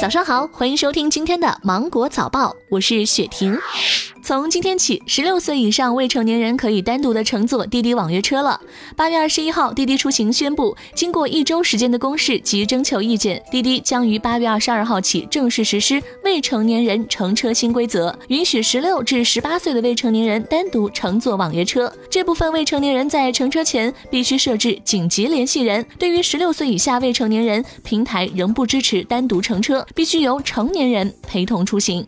早上好，欢迎收听今天的芒果早报，我是雪婷。从今天起，十六岁以上未成年人可以单独的乘坐滴滴网约车了。八月二十一号，滴滴出行宣布，经过一周时间的公示及征求意见，滴滴将于八月二十二号起正式实施未成年人乘车新规则，允许十六至十八岁的未成年人单独乘坐网约车。这部分未成年人在乘车前必须设置紧急联系人。对于十六岁以下未成年人，平台仍不支持单独乘车，必须由成年人陪同出行。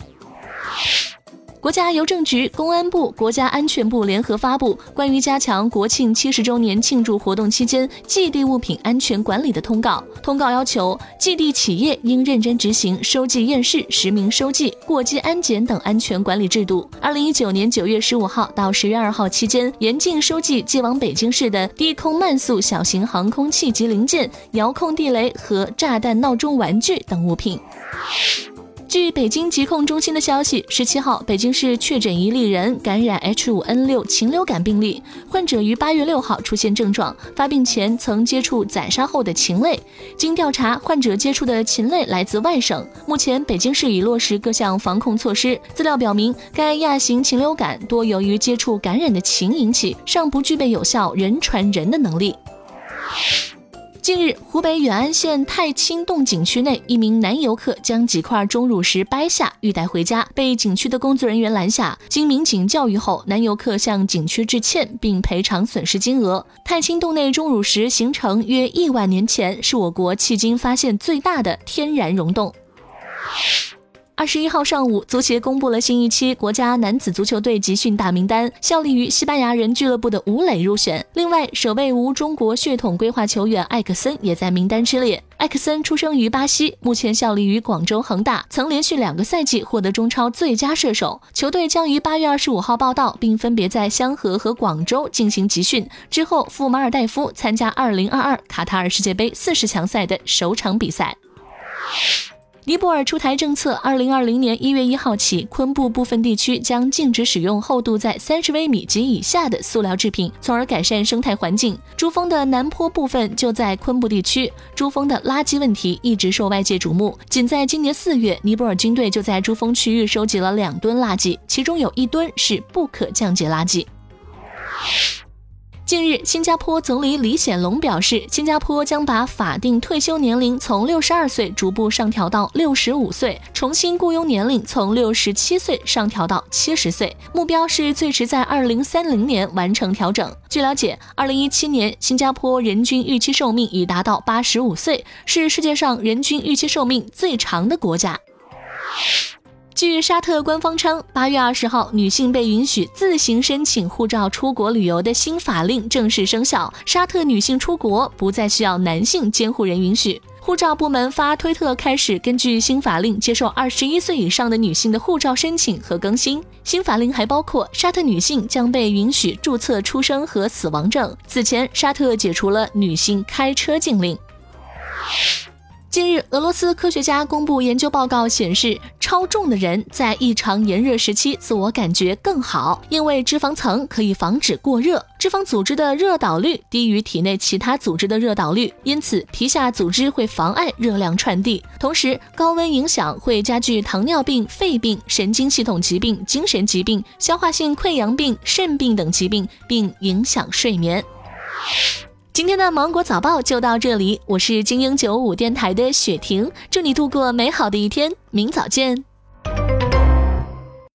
国家邮政局、公安部、国家安全部联合发布关于加强国庆七十周年庆祝活动期间寄递物品安全管理的通告。通告要求，寄递企业应认真执行收寄验视、实名收寄、过机安检等安全管理制度。二零一九年九月十五号到十月二号期间，严禁收寄寄往北京市的低空慢速小型航空器及零件、遥控地雷和炸弹闹钟玩具等物品。据北京疾控中心的消息，十七号，北京市确诊一例人感染 H5N6 禽流感病例，患者于八月六号出现症状，发病前曾接触宰杀后的禽类。经调查，患者接触的禽类来自外省。目前，北京市已落实各项防控措施。资料表明，该亚型禽流感多由于接触感染的禽引起，尚不具备有效人传人的能力。近日，湖北远安县太清洞景区内，一名男游客将几块钟乳石掰下欲带回家，被景区的工作人员拦下。经民警教育后，男游客向景区致歉并赔偿损失金额。太清洞内钟乳石形成约亿万年前，是我国迄今发现最大的天然溶洞。二十一号上午，足协公布了新一期国家男子足球队集训大名单，效力于西班牙人俱乐部的吴磊入选。另外，首位无中国血统规划球员艾克森也在名单之列。艾克森出生于巴西，目前效力于广州恒大，曾连续两个赛季获得中超最佳射手。球队将于八月二十五号报到，并分别在香河和广州进行集训，之后赴马尔代夫参加二零二二卡塔尔世界杯四十强赛的首场比赛。尼泊尔出台政策，二零二零年一月一号起，昆布部分地区将禁止使用厚度在三十微米及以下的塑料制品，从而改善生态环境。珠峰的南坡部分就在昆布地区，珠峰的垃圾问题一直受外界瞩目。仅在今年四月，尼泊尔军队就在珠峰区域收集了两吨垃圾，其中有一吨是不可降解垃圾。近日，新加坡总理李显龙表示，新加坡将把法定退休年龄从六十二岁逐步上调到六十五岁，重新雇佣年龄从六十七岁上调到七十岁，目标是最迟在二零三零年完成调整。据了解，二零一七年新加坡人均预期寿命已达到八十五岁，是世界上人均预期寿命最长的国家。据沙特官方称，八月二十号，女性被允许自行申请护照出国旅游的新法令正式生效。沙特女性出国不再需要男性监护人允许。护照部门发推特开始根据新法令接受二十一岁以上的女性的护照申请和更新。新法令还包括沙特女性将被允许注册出生和死亡证。此前，沙特解除了女性开车禁令。近日，俄罗斯科学家公布研究报告，显示超重的人在异常炎热时期自我感觉更好，因为脂肪层可以防止过热，脂肪组织的热导率低于体内其他组织的热导率，因此皮下组织会妨碍热量传递。同时，高温影响会加剧糖尿病、肺病、神经系统疾病、精神疾病、消化性溃疡病、肾病等疾病，并影响睡眠。今天的芒果早报就到这里，我是精英九五电台的雪婷，祝你度过美好的一天，明早见。